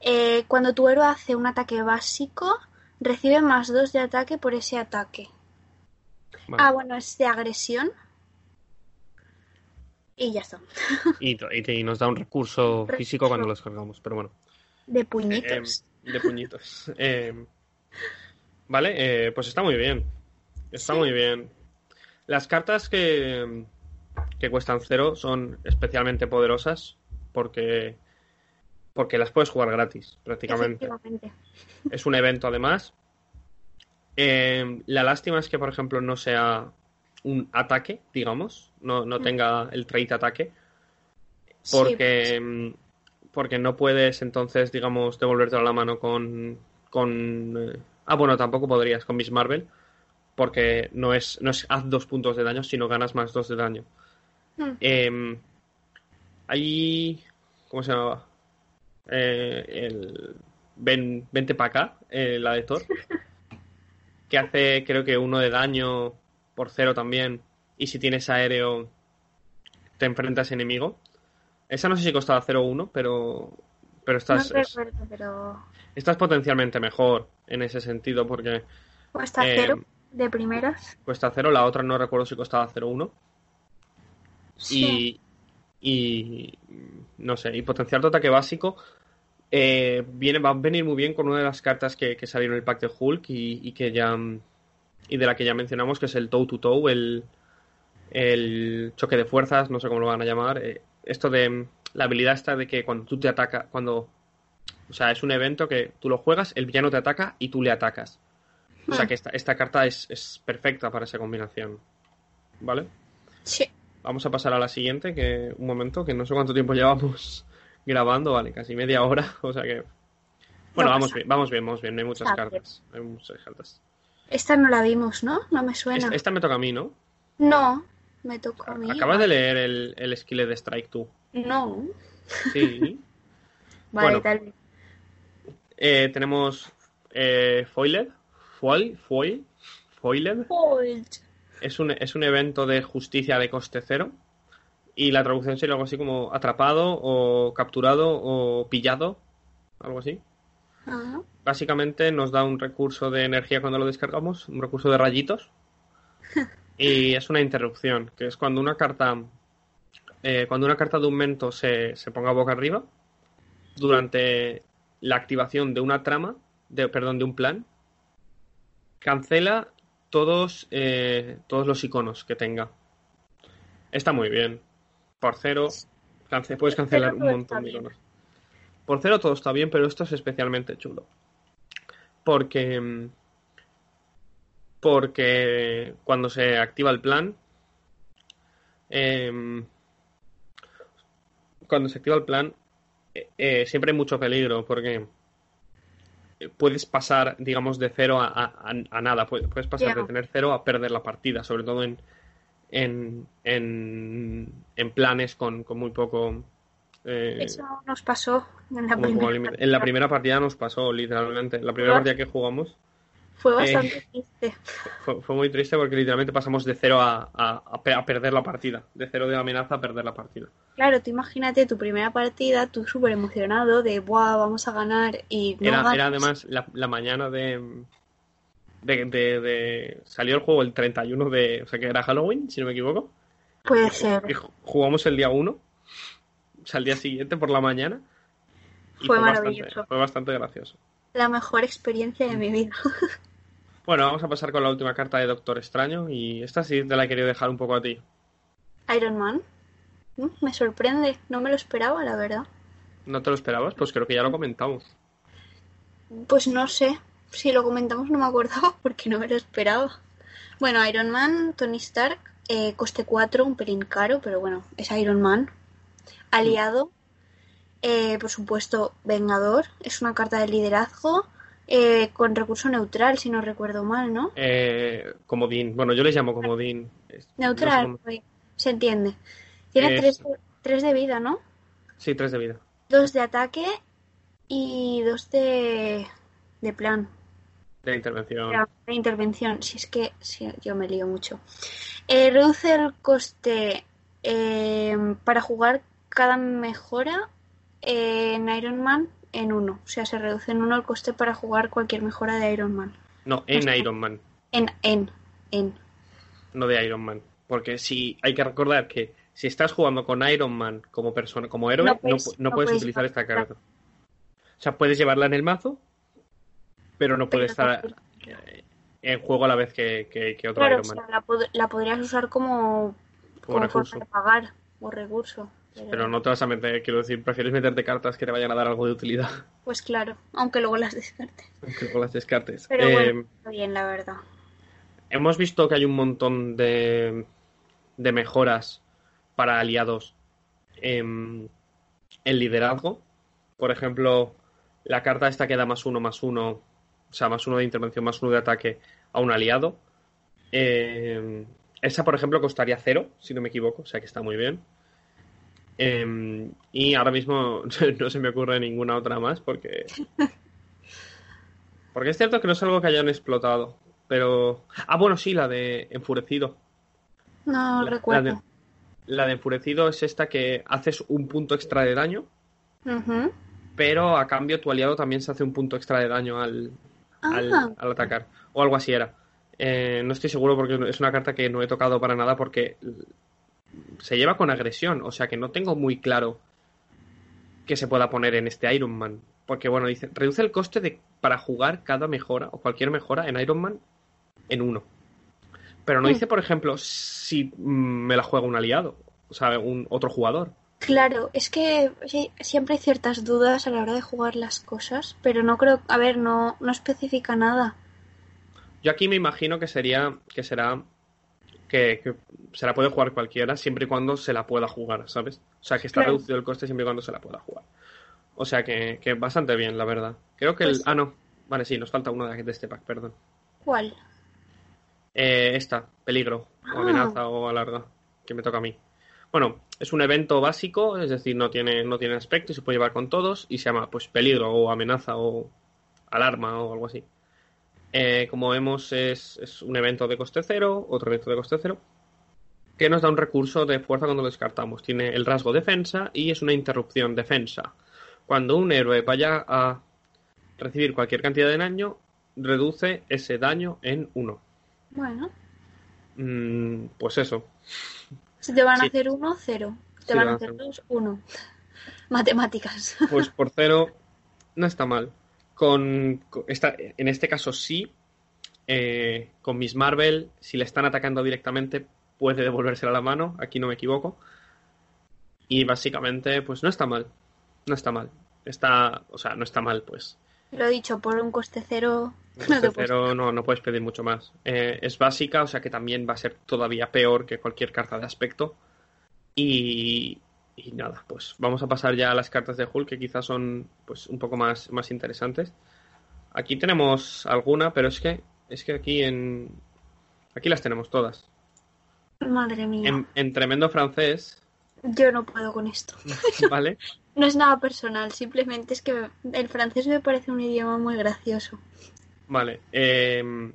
B: Eh, cuando tu héroe hace un ataque básico, recibe más dos de ataque por ese ataque.
A: Vale.
B: Ah, bueno, es de agresión. Y ya está.
A: Y, y te- y nos da un recurso físico cuando los cargamos, pero bueno.
B: De puñitos.
A: eh, de puñitos. Eh, vale, eh, pues está muy bien. Está
B: Sí.
A: muy bien. Las cartas que, que cuestan cero son especialmente poderosas porque, porque las puedes jugar gratis, prácticamente. Es un evento además. Eh, la lástima es que, por ejemplo, no sea un ataque, digamos, no, no
B: Mm.
A: tenga el trait ataque, porque, mm, porque no puedes entonces, digamos, devolverte a la mano con, con eh, ah, bueno, tampoco podrías con Miss Marvel, porque no es, no es haz dos puntos de daño, sino ganas más dos de daño.
B: Mm.
A: Eh, hay, ¿cómo se llamaba? Eh, el ven, vente para acá, eh, la de Thor, que hace creo que uno de daño por cero también, y si tienes aéreo te enfrentas enemigo. Esa no sé si costaba 0 o 1, pero, pero esta,
B: no recuerdo, pero
A: esta es potencialmente mejor en ese sentido, porque
B: cuesta
A: Eh,
B: cero de primeras.
A: cuesta 0, la otra no recuerdo si costaba 0 o 1.
B: Sí.
A: Y, y no sé, y potenciar tu ataque básico eh, viene, va a venir muy bien con una de las cartas que, que salieron en el pack de Hulk y, y que ya y de la que ya mencionamos, que es el toe to toe, el, el choque de fuerzas, no sé cómo lo van a llamar. eh, esto de la habilidad esta de que cuando tú te atacas, cuando o sea, es un evento que tú lo juegas, el villano te ataca y tú le atacas. O sea
B: Hmm.
A: que esta, esta carta es, es perfecta para esa combinación. ¿Vale?
B: Sí.
A: Vamos a pasar a la siguiente, que un momento, que no sé cuánto tiempo llevamos grabando, vale, casi media hora, o sea que... Bueno,
B: No
A: vamos bien, vamos bien, vamos bien, no hay muchas cartas, hay muchas cartas.
B: Esta no la vimos, ¿no? No me suena.
A: Esta, esta me toca a mí, ¿no?
B: No, me tocó a mí.
A: Acabas de leer el, el de Strike tú.
B: No.
A: Sí.
B: Vale,
A: Bueno.
B: tal vez.
A: Eh, tenemos eh, Foiled, Foil, Foil, Foiled.
B: Hold.
A: Es un, es un evento de justicia de coste cero. Y la traducción sería algo así como atrapado o capturado o pillado. Algo así. Básicamente nos da un recurso de energía cuando lo descargamos, un recurso de rayitos. Y es una interrupción, que es cuando una carta. eh, cuando una carta de aumento se, se ponga boca arriba, durante la activación de una trama, de, perdón, de un plan, cancela todos, eh, todos los iconos que tenga. Está muy bien. Por cero, cance- puedes cancelar un montón de iconos. Por cero todo está bien, pero esto es especialmente chulo. Porque. mm, Porque cuando se activa el plan. em, cuando se activa el plan. eh, eh, siempre hay mucho peligro. Porque. Puedes pasar, digamos, de cero a, a- nada. Puedes, pasar de tener cero a perder la partida. Sobre todo en. En, en, en planes con, con muy poco. eh,
B: Eso nos pasó en la primera.
A: límite. En la primera partida nos pasó, literalmente. En la primera partida que jugamos
B: Fue bastante triste.
A: fue, fue muy triste porque literalmente pasamos de cero a, a- a pe- a perder la partida. De cero de amenaza a perder la partida.
B: Claro, tú imagínate tu primera partida, tú súper emocionado de, ¡buah, vamos a ganar! Y no
A: Era, era además la, la mañana de, de, de- de- Salió el juego el 31 de... O sea que era Halloween, si no me equivoco.
B: Puede ser.
A: Y ju- jugamos el día 1. O sea, el día siguiente por la mañana. Y
B: Fue maravilloso.
A: fue bastante gracioso.
B: La mejor experiencia de mi vida.
A: Bueno, vamos a pasar con la última carta de Doctor Extraño y esta sí te la he querido dejar un poco a ti.
B: Iron Man. Mm, Me sorprende, no me lo esperaba, la verdad.
A: ¿No te lo esperabas? Pues creo que ya lo comentamos.
B: Pues no sé, si lo comentamos no me acordaba porque no me lo esperaba. Bueno, Iron Man, Tony Stark, eh, coste 4, un pelín caro, pero bueno, es Iron Man. Aliado, eh, por supuesto, Vengador, es una carta de liderazgo eh, con recurso neutral, si no recuerdo mal, ¿no?
A: Eh, comodín. Bueno, yo les llamo comodín. No
B: Neutral, se entiende. Tiene
A: Es-
B: 3 tres de vida, ¿no?
A: Sí, tres de vida.
B: Dos de ataque y dos de, de plan.
A: De intervención.
B: De intervención. Si es que sí, yo me lío mucho. Eh, reduce el coste eh, para jugar cada mejora en Iron Man en uno. O sea, se reduce en uno el coste para jugar cualquier mejora de Iron Man.
A: No, en. Iron Man,
B: En, en, en.
A: no de Iron Man. Porque si hay que recordar que si estás jugando con Iron Man como persona, como héroe,
B: No puedes-
A: pu- no
B: no
A: puedes
B: puedes
A: utilizar esta carta. O sea, puedes llevarla en el mazo, pero no puede estar eh, en juego a la vez que, que- que otro
B: Claro,
A: Iron Man.
B: sea, la, pod- la podrías usar como, como,
A: recurso.
B: forma de pagar o recurso.
A: Pero no te vas a meter, quiero decir, prefieres meterte cartas que te vayan a dar algo de utilidad,
B: Pues claro, aunque luego las descartes.
A: aunque luego las descartes.
B: Pero
A: Eh,
B: bueno, está bien, la verdad.
A: Hemos visto que hay un montón de, de mejoras para aliados en, en liderazgo. Por ejemplo, la carta esta que da más uno, más uno, o sea, más uno de intervención, más uno de ataque a un aliado. Eh, esa, por ejemplo, costaría cero, si no me equivoco, o sea que está muy bien. Eh, y ahora mismo no se me ocurre ninguna otra más porque... Porque es cierto que no es algo que hayan explotado. Pero. Ah, bueno, sí, la de Enfurecido.
B: No
A: La-
B: recuerdo.
A: La de, la de Enfurecido es esta que haces un punto extra de daño, pero a cambio tu aliado también se hace un punto extra de daño al, al,
B: Ah.
A: al atacar. O algo así era. Eh, no estoy seguro porque es una carta que no he tocado para nada porque se lleva con agresión. O sea que no tengo muy claro que se pueda poner en este Iron Man. Porque bueno, dice, reduce el coste de, para jugar cada mejora o cualquier mejora en Iron Man en uno. Pero no
B: Mm.
A: dice, por ejemplo, si mm, me la juega un aliado, o sea, un otro jugador.
B: Claro, es que sí, siempre hay ciertas dudas a la hora de jugar las cosas, pero no creo, a ver, no, no especifica nada.
A: Yo aquí me imagino que sería, que será, que, que se la puede jugar cualquiera siempre y cuando se la pueda jugar, ¿sabes? O sea, que está
B: Claro.
A: reducido el coste siempre y cuando se la pueda jugar. O sea, que, que bastante bien, la verdad. Creo que el...
B: Pues-
A: Ah, no. Vale, sí, nos falta uno de, de este pack, perdón.
B: ¿Cuál?
A: Eh, esta, peligro, o
B: Ah.
A: amenaza o alarga, que me toca a mí. Bueno, es un evento básico, es decir, no tiene, no tiene aspecto y se puede llevar con todos y se llama pues peligro o amenaza o alarma o algo así. Eh, como vemos es, es un evento de coste cero, otro evento de coste cero, que nos da un recurso de fuerza cuando lo descartamos. Tiene el rasgo defensa y es una interrupción defensa. Cuando un héroe vaya a recibir cualquier cantidad de daño, reduce ese daño en uno.
B: Bueno,
A: Mm, pues eso.
B: si te van a hacer uno, cero. Si te
A: Sí,
B: van a
A: van a
B: hacer
A: hacer-
B: dos, uno. Matemáticas.
A: Pues por cero no está mal. Con, con esta, en este caso sí. eh, con Miss Marvel, si le están atacando directamente, puede devolvérsela a la mano. Aquí no me equivoco. Y básicamente, pues no está mal. No está mal. Está, o sea, no está mal, pues.
B: Lo he dicho, por un coste cero.
A: Un coste cero no, no puedes pedir mucho más. Eh, es básica, o sea que también va a ser todavía peor que cualquier carta de aspecto. Y, y nada, pues vamos a pasar ya a las cartas de Hulk, que quizás son pues un poco más, más interesantes. Aquí tenemos alguna, pero es que es que aquí en aquí las tenemos todas.
B: Madre mía.
A: En, en tremendo francés,
B: Yo no puedo con esto.
A: ¿vale?
B: No es nada personal, simplemente es que el francés me parece un idioma muy gracioso.
A: Vale. em,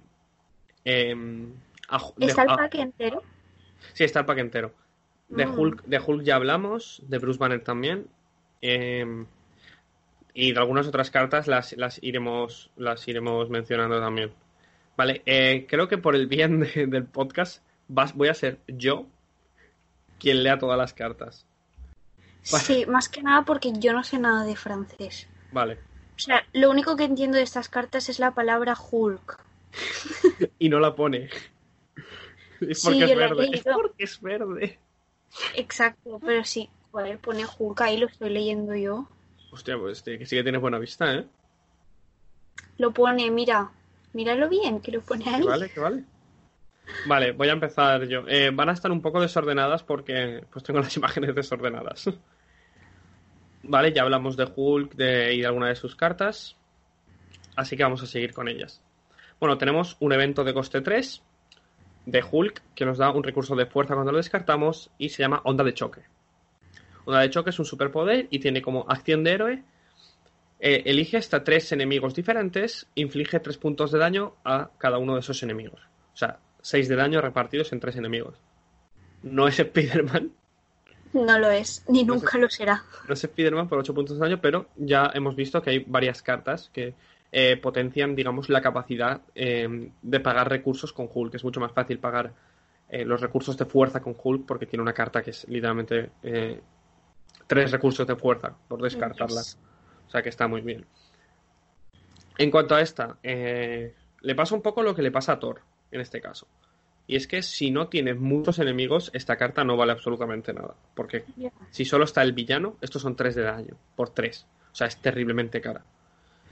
A: a
B: ¿Está el pack entero?
A: Sí, está el pack entero. De
B: Mm.
A: Hulk, de Hulk ya hablamos, de Bruce Banner también. eh, y de algunas otras cartas las, las iremos las iremos mencionando también. Vale, eh, creo que por el bien de- del podcast vas, voy a ser yo quien lea todas las cartas. Vale.
B: Sí, más que nada porque yo no sé nada de francés.
A: Vale,
B: O sea, lo único que entiendo de estas cartas es la palabra Hulk.
A: y no la pone. Es
B: Sí,
A: porque
B: yo
A: es verde. Es porque es verde.
B: Exacto, pero sí. Joder, pone Hulk ahí, lo estoy leyendo yo.
A: Hostia, pues que sí que tienes buena vista, ¿eh?
B: Lo pone, mira. Míralo bien, que lo pone ahí.
A: Que vale, que vale. Vale, voy a empezar yo. Eh, van a estar un poco desordenadas porque pues tengo las imágenes desordenadas. Vale, ya hablamos de Hulk de, y de alguna de sus cartas. Así que vamos a seguir con ellas. Bueno, tenemos un evento de coste 3 de Hulk que nos da un recurso de fuerza cuando lo descartamos y se llama Onda de Choque. Onda de Choque es un superpoder y tiene como acción de héroe. eh, elige hasta tres enemigos diferentes, inflige tres puntos de daño a cada uno de esos enemigos. O sea, 6 de daño repartidos en tres enemigos. No es Spider-Man,
B: No lo es, ni
A: No
B: nunca lo será.
A: no es Spider-Man por 8 puntos de daño, pero ya hemos visto que hay varias cartas que eh, potencian, digamos, la capacidad eh, de pagar recursos con Hulk. Es mucho más fácil pagar eh, los recursos de fuerza con Hulk porque tiene una carta que es literalmente eh, tres recursos de fuerza por descartarla. O sea que está muy bien. En cuanto a esta, le pasa un poco lo que le pasa a Thor en este caso. Y es que si no tienes muchos enemigos, esta carta no vale absolutamente nada. Porque si solo está el villano, estos son 3 de daño, por 3. O sea, es terriblemente cara.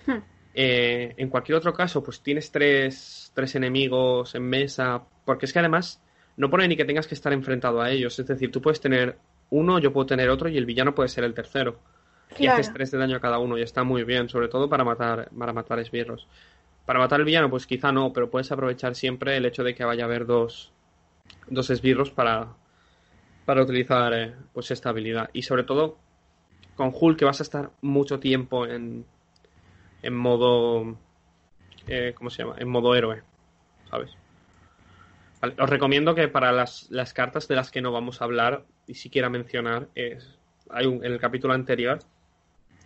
B: Hmm.
A: Eh, en cualquier otro caso, pues tienes tres, tres enemigos en mesa. Porque es que además no pone ni que tengas que estar enfrentado a ellos. Es decir, tú puedes tener uno, yo puedo tener otro y el villano puede ser el tercero. Y haces 3 de daño a cada uno y está muy bien, sobre todo para matar, para matar esbirros. Para matar al villano, pues quizá no, pero puedes aprovechar siempre el hecho de que vaya a haber dos, dos esbirros para, para utilizar eh, pues esta habilidad. Y sobre todo con Hulk que vas a estar mucho tiempo en, en modo... eh, ¿Cómo se llama? En modo héroe, ¿sabes? Os recomiendo que para las, las cartas de las que no vamos a hablar y siquiera mencionar, es, hay un, en el capítulo anterior,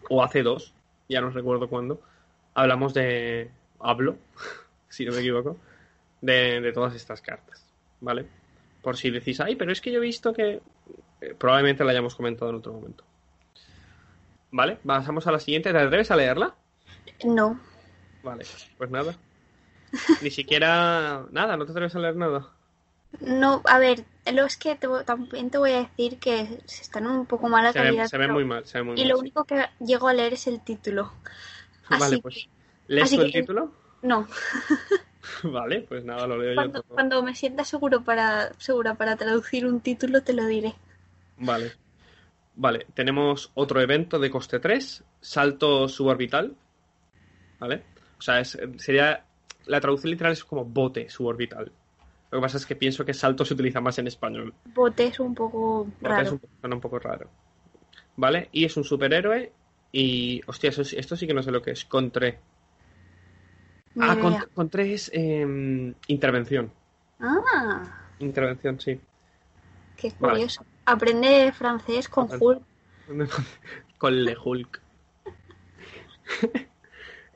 A: o hace dos, ya no recuerdo cuándo, hablamos de... Hablo, si no me equivoco, de, de todas estas cartas, ¿vale? Por si decís, ay, pero es que yo he visto que... eh, probablemente la hayamos comentado en otro momento. ¿Vale? Pasamos a la siguiente. ¿Te atreves a leerla?
B: No.
A: Vale, pues nada. Ni siquiera... Nada, no te atreves a leer nada.
B: No, a ver, lo es que te, también te voy a decir que se están un poco mala
A: Se ve, se ve muy mal, se ve muy
B: Y
A: mal.
B: lo único que llego a leer es el título.
A: Vale,
B: así
A: pues... ¿Lees
B: así
A: tú el
B: que-
A: título?
B: No,
A: Vale, pues nada, lo leo yo
B: cuando,
A: todo.
B: cuando me sienta seguro para, segura para traducir un título te lo diré.
A: Vale. Vale, tenemos otro evento de coste 3, salto suborbital. ¿Vale? O sea, es- sería. La traducción literal es como bote suborbital. Lo que pasa es que pienso que salto se utiliza más en español.
B: Bote es un poco
A: Bote
B: raro.
A: es un, suena un poco raro. ¿Vale? Y es un superhéroe. Y. Hostia, eso esto sí que no sé lo que es. Contre.
B: Ni
A: Ah,
B: idea.
A: contre, es em, intervención.
B: Ah,
A: Intervención, sí.
B: qué
A: Vale.
B: curioso. Aprende francés con. Hulk.
A: Con Le Hulk.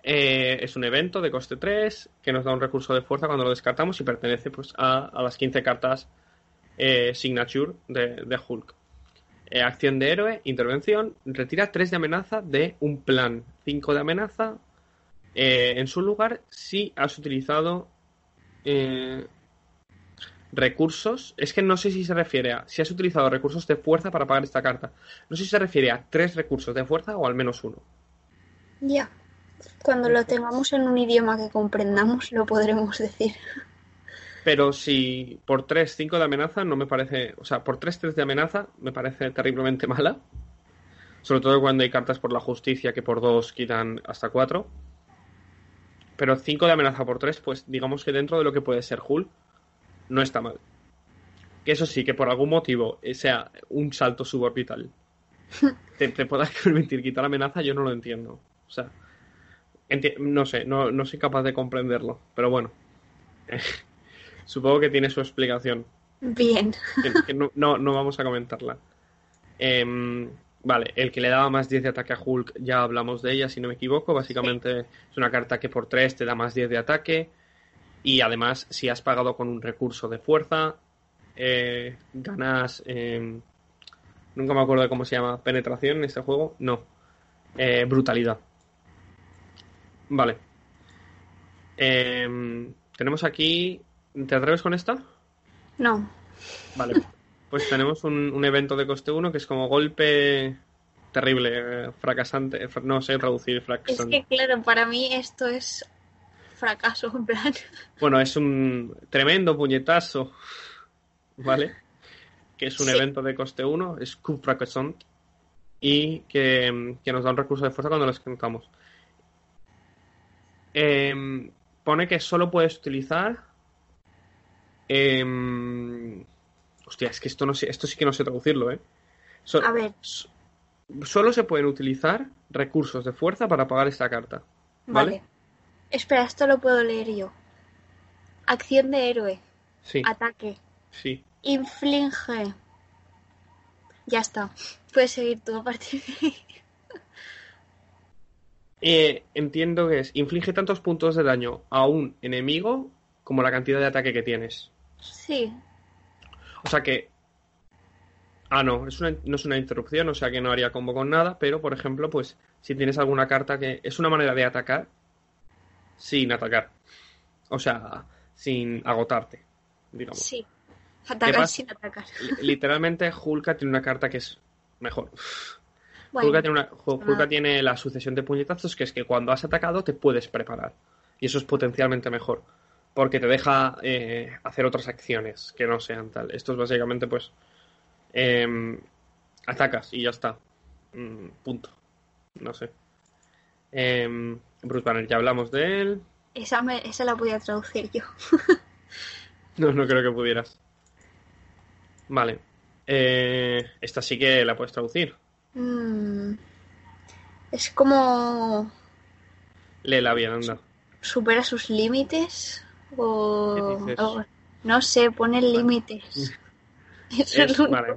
A: Eh, es un evento de coste 3 que nos da un recurso de fuerza cuando lo descartamos y pertenece pues, a, las 15 cartas eh, Signature de, Hulk. Eh, acción de héroe, intervención, retira 3 de amenaza de un plan, 5 de amenaza eh, en su lugar si has utilizado recursos. Es que no sé si se refiere a si has utilizado recursos de fuerza para pagar esta carta. No sé si se refiere a tres recursos de fuerza o al menos uno.
B: Ya. Cuando lo tengamos en un idioma que comprendamos, lo podremos decir.
A: Pero si por 3, 5 de amenaza no me parece. O sea, por 3, 3 de amenaza me parece terriblemente mala. Sobre todo cuando hay cartas por la justicia que por 2 quitan hasta 4. Pero 5 de amenaza por 3, pues digamos que dentro de lo que puede ser Hull, no está mal. Que eso sí, que por algún motivo sea un salto suborbital. te, te puedas permitir quitar amenaza, yo no lo entiendo. O sea, enti- no sé, no, no soy capaz de comprenderlo. Pero bueno. Supongo que tiene su explicación.
B: Bien.
A: que, que no, no, no vamos a comentarla. Em, vale, el que le daba más 10 de ataque a Hulk, ya hablamos de ella, si no me equivoco. Básicamente es una carta que por 3 te da más 10 de ataque. Y además, si has pagado con un recurso de fuerza, eh, ganas. em, nunca me acuerdo de cómo se llama. ¿Penetración en este juego? No. Eh, brutalidad. Vale. Em, tenemos aquí. ¿Te atreves con esta?
B: No.
A: Vale. Pues tenemos un, un evento de coste 1 que es como golpe terrible, eh, fracasante. fra- No sé traducir
B: Es
A: fracasante.
B: que, claro, para mí esto es fracaso, en plan.
A: Bueno, es un tremendo puñetazo. ¿Vale? Que es un
B: Sí.
A: evento de coste 1, es coup fracassant. Y que, que nos da un recurso de fuerza cuando lo escantamos. Em, pone que solo puedes utilizar. em, hostia, es que esto no sé, esto sí que no sé traducirlo, ¿eh? So-
B: A ver,
A: solo se pueden utilizar recursos de fuerza para pagar esta carta.
B: vale.
A: ¿Vale?
B: Espera, esto lo puedo leer yo. Acción de héroe.
A: Sí,
B: Ataque.
A: sí.
B: Inflige. Ya está. Puedes seguir tú a partir de ahí.
A: Eh, entiendo que es inflige tantos puntos de daño a un enemigo como la cantidad de ataque que tienes.
B: Sí.
A: O sea que. Ah, no, es una, no es una interrupción, o sea que no haría combo con nada, pero por ejemplo, pues si tienes alguna carta que. Es una manera de atacar sin atacar. O sea, sin agotarte, digamos.
B: Sí.
A: ¿Qué
B: Atacar sin atacar.
A: Li- Literalmente, Hulka tiene una carta que es mejor.
B: Bueno,
A: Hulka tiene, una, Hul- Hulka
B: nada.
A: tiene la sucesión de puñetazos, que es que cuando has atacado te puedes preparar. Y eso es potencialmente mejor. Porque te deja eh, hacer otras acciones que no sean tal. Esto es básicamente, pues. em, atacas y ya está. Mm, punto. No sé. Em, Bruce Banner, ya hablamos de él.
B: esa, me- esa la podía traducir yo.
A: No, no creo que pudieras. Vale. Eh, esta sí que la puedes traducir.
B: Mm. Es como
A: Léela bien, anda.
B: supera sus límites o no sé, pone límites. Es,
A: vale.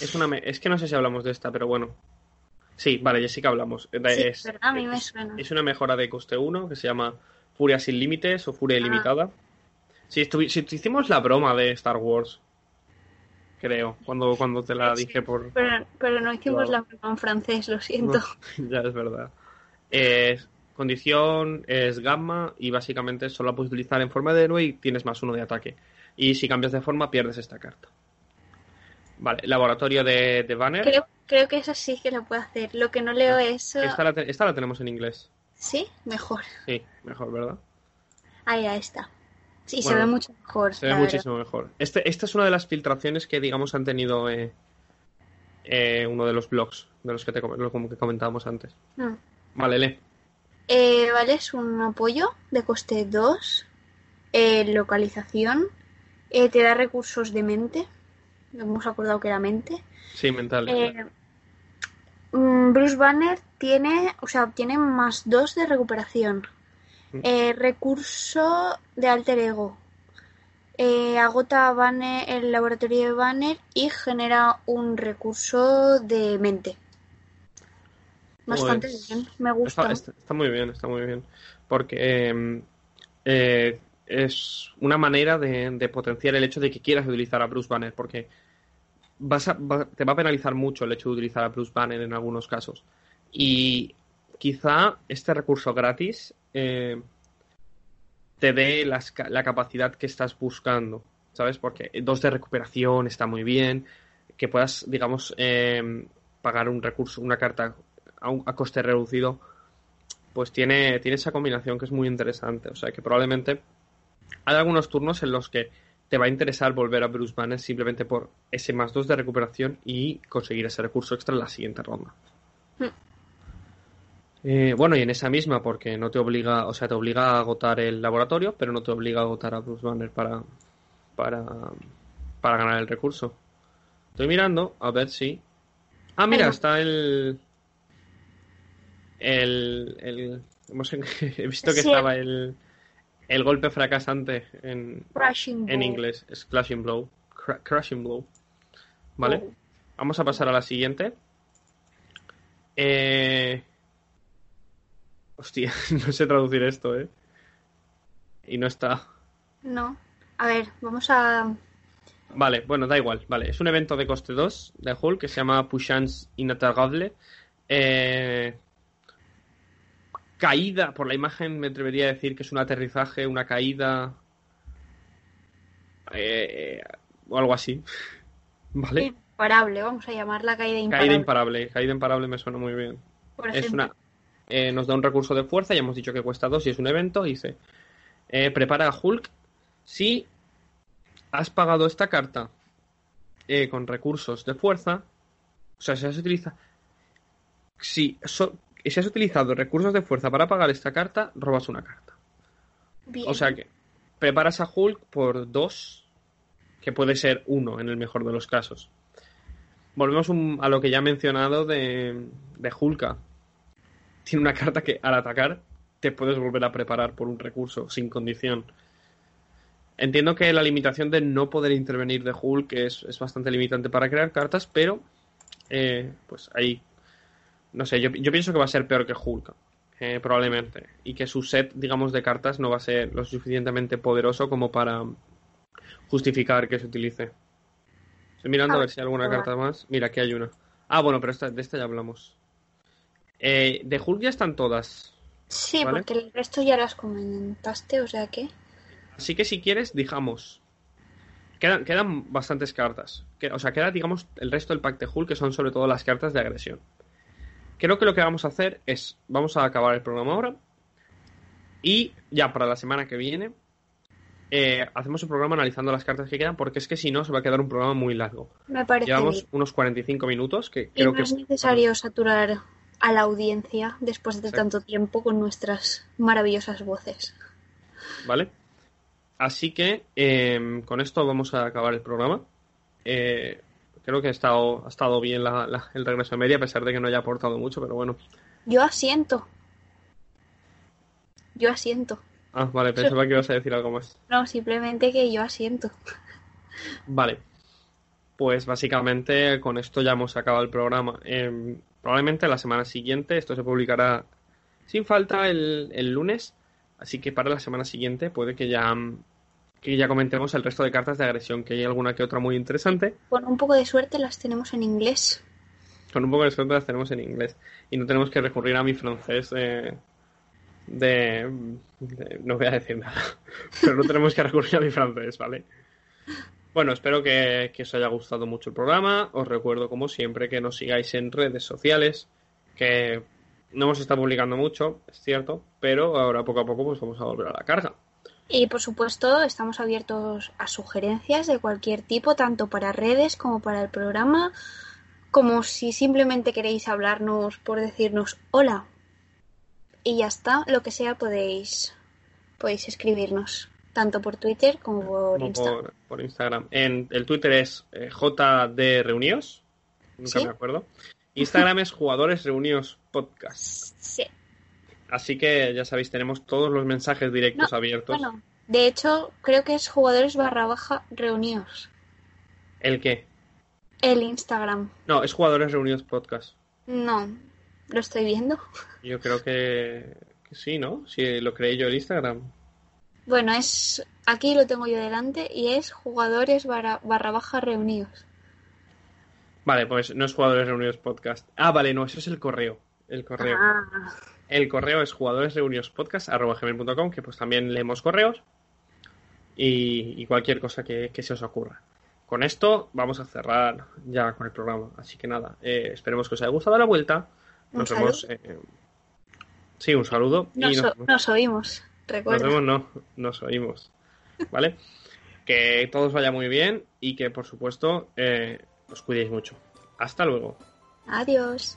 A: Es, una me- es que no sé si hablamos de esta, pero bueno. Sí, vale, ya sí que hablamos. Eh,
B: Sí,
A: es,
B: ¿verdad? A mí me suena.
A: es una mejora de coste 1 que se llama Furia sin límites o Furia
B: Ah.
A: ilimitada. Si, si hicimos la broma de Star Wars, creo, cuando, cuando te la
B: Sí,
A: dije por...
B: Pero, pero no hicimos
A: Wow.
B: la en francés, lo siento.
A: ya es verdad. Es- condición es gamma y básicamente solo la puedes utilizar en forma de héroe y tienes más uno de ataque. Y si cambias de forma pierdes esta carta. Vale, laboratorio de, de Banner.
B: Creo, creo que eso sí que lo puedo hacer. Lo que no leo es... uh,
A: Esta la, esta la tenemos en inglés.
B: Sí, mejor.
A: Sí, mejor, ¿verdad?
B: Ahí, ahí está. Sí, se ve mucho mejor.
A: Se ve muchísimo mejor. Este, esta es una de las filtraciones que, digamos, han tenido eh, eh, uno de los blogs de los que, te, com- lo como que comentábamos antes.
B: Mm.
A: Vale, lee.
B: Eh, vale, es un apoyo de coste 2. eh, localización. eh, te da recursos de mente. Hemos acordado que era mente.
A: Sí, mental.
B: Eh, mm, Bruce Banner tiene, o sea, obtiene más 2 de recuperación. Eh, recurso de alter ego. Eh, agota a Banner, el laboratorio de Banner y genera un recurso de mente. Bastante
A: Pues,
B: bien, me gusta.
A: Está, está- está muy bien, está muy bien. Porque eh, eh, es una manera de, de potenciar el hecho de que quieras utilizar a Bruce Banner. Porque vas a- va- te va a penalizar mucho el hecho de utilizar a Bruce Banner en algunos casos. Y quizá este recurso gratis eh, te dé la capacidad que estás buscando. ¿Sabes? Porque dos de recuperación está muy bien. Que puedas, digamos, eh, pagar un recurso, una carta a, un- a coste reducido, pues tiene, tiene esa combinación que es muy interesante. O sea que probablemente hay algunos turnos en los que te va a interesar volver a Bruce Banner simplemente por ese más 2 de recuperación y conseguir ese recurso extra en la siguiente ronda.
B: Hmm.
A: Eh, bueno, y en esa misma, porque no te obliga, o sea, te obliga a agotar el laboratorio, pero no te obliga a agotar a Bruce Banner para, para, para ganar el recurso. Estoy mirando a ver si. Ah, mira, está el. El. el hemos- he visto que
B: Sí.
A: estaba el. El golpe fracasante en,
B: Crashing
A: en inglés. Es Clashing Blow. Cra- crashing Blow. ¿Vale?
B: Oh.
A: Vamos a pasar a la siguiente. Eh... Hostia, no sé traducir esto, ¿eh? Y no está.
B: No. A ver, vamos a.
A: Vale, bueno, da igual. Vale, es un evento de coste 2 de Hulk que se llama Puissance Inattagable. Eh, caída, por la imagen me atrevería a decir que es un aterrizaje, una caída eh, o algo así. ¿Vale?
B: Imparable, vamos a llamarla caída imparable.
A: Caída imparable, caída imparable me suena muy bien. es una, eh, nos da un recurso de fuerza, ya hemos dicho que cuesta dos y es un evento, dice, eh, prepara a Hulk si has pagado esta carta eh, con recursos de fuerza, o sea, si has utilizado, si, si has utilizado recursos de fuerza para pagar esta carta, robas una carta. O sea que preparas a Hulk por dos, que puede ser uno en el mejor de los casos. Volvemos a lo que ya he mencionado de, de Hulka. Tiene una carta que al atacar te puedes volver a preparar por un recurso sin condición. Entiendo que la limitación de no poder intervenir de Hulk es, es bastante limitante para crear cartas, pero eh, pues ahí, no sé, yo, yo, pienso que va a ser peor que Hulk, eh, probablemente, y que su set, digamos, de cartas no va a ser lo suficientemente poderoso como para justificar que se utilice. Estoy mirando a ver si hay alguna carta más. Mira, aquí hay una. Ah, bueno, pero esta, de esta ya hablamos. Eh, de Hulk ya están todas.
B: Sí, porque el resto ya las comentaste, o sea que.
A: Así que si quieres, dijamos. Quedan, quedan bastantes cartas. o sea, queda, digamos, el resto del pack de Hulk, que son sobre todo las cartas de agresión. Creo que lo que vamos a hacer es. Vamos a acabar el programa ahora. Y ya para la semana que viene. Eh, hacemos un programa analizando las cartas que quedan, porque es que si no, se va a quedar un programa muy largo.
B: Me parece.
A: Llevamos unos 45 minutos que
B: creo
A: no que
B: es necesario saturar a la audiencia después de tanto tiempo con nuestras maravillosas voces.
A: ¿Vale? Así que em, con esto vamos a acabar el programa. Eh, creo que ha estado, ha estado bien el regreso a media, a pesar de que no haya aportado mucho, pero bueno.
B: Yo asiento. Yo asiento.
A: Ah, vale, pensaba que ibas a decir algo más.
B: No, simplemente que yo asiento.
A: Vale. Pues básicamente con esto ya hemos acabado el programa. Eh, probablemente la semana siguiente. Esto se publicará sin falta el, el, lunes. Así que para la semana siguiente puede que ya, que ya comentemos el resto de cartas de agresión, que hay alguna que otra muy interesante.
B: Con un poco de suerte las tenemos en inglés.
A: Con un poco de suerte las tenemos en inglés. Y no tenemos que recurrir a mi francés de, de, no voy a decir nada. Pero no tenemos que recurrir a mi francés, ¿vale? Bueno, espero que, os haya gustado mucho el programa. Os recuerdo, como siempre, que nos sigáis en redes sociales, que no hemos estado publicando mucho, es cierto, pero ahora poco a poco pues vamos a volver a la carga.
B: Y por supuesto, estamos abiertos a sugerencias de cualquier tipo, tanto para redes como para el programa, como si simplemente queréis hablarnos por decirnos hola. Y ya está, lo que sea podéis podéis escribirnos tanto por Twitter como por Instagram.
A: Por, Instagram. En, el Twitter es eh, JD Reunidos, nunca me acuerdo. Instagram es Jugadores Reunidos Podcast.
B: Sí.
A: Así que ya sabéis, tenemos todos los mensajes directos abiertos.
B: Bueno, de hecho, creo que es Jugadores barra baja Reunidos.
A: ¿El qué?
B: El Instagram.
A: No, es Jugadores Reunidos Podcast.
B: No, lo estoy viendo.
A: Yo creo que, que sí, ¿no? Si lo creé yo el Instagram.
B: Bueno, es aquí lo tengo yo delante y es jugadores barra, baja reunidos.
A: Vale, pues no es jugadores reunidos podcast. Ah, vale, no, eso es el correo. El correo.
B: Ah.
A: El correo es jugadores reunidos podcast gmail.com, que pues también leemos correos y, cualquier cosa que, se os ocurra. Con esto vamos a cerrar ya con el programa. Así que nada, eh, esperemos que os haya gustado la vuelta. Nos vemos. Eh, sí, un saludo.
B: nos oímos.
A: Nos vemos, no, nos oímos. ¿Vale? que todos vaya muy bien y que, por supuesto, eh, os cuidéis mucho. Hasta luego.
B: Adiós.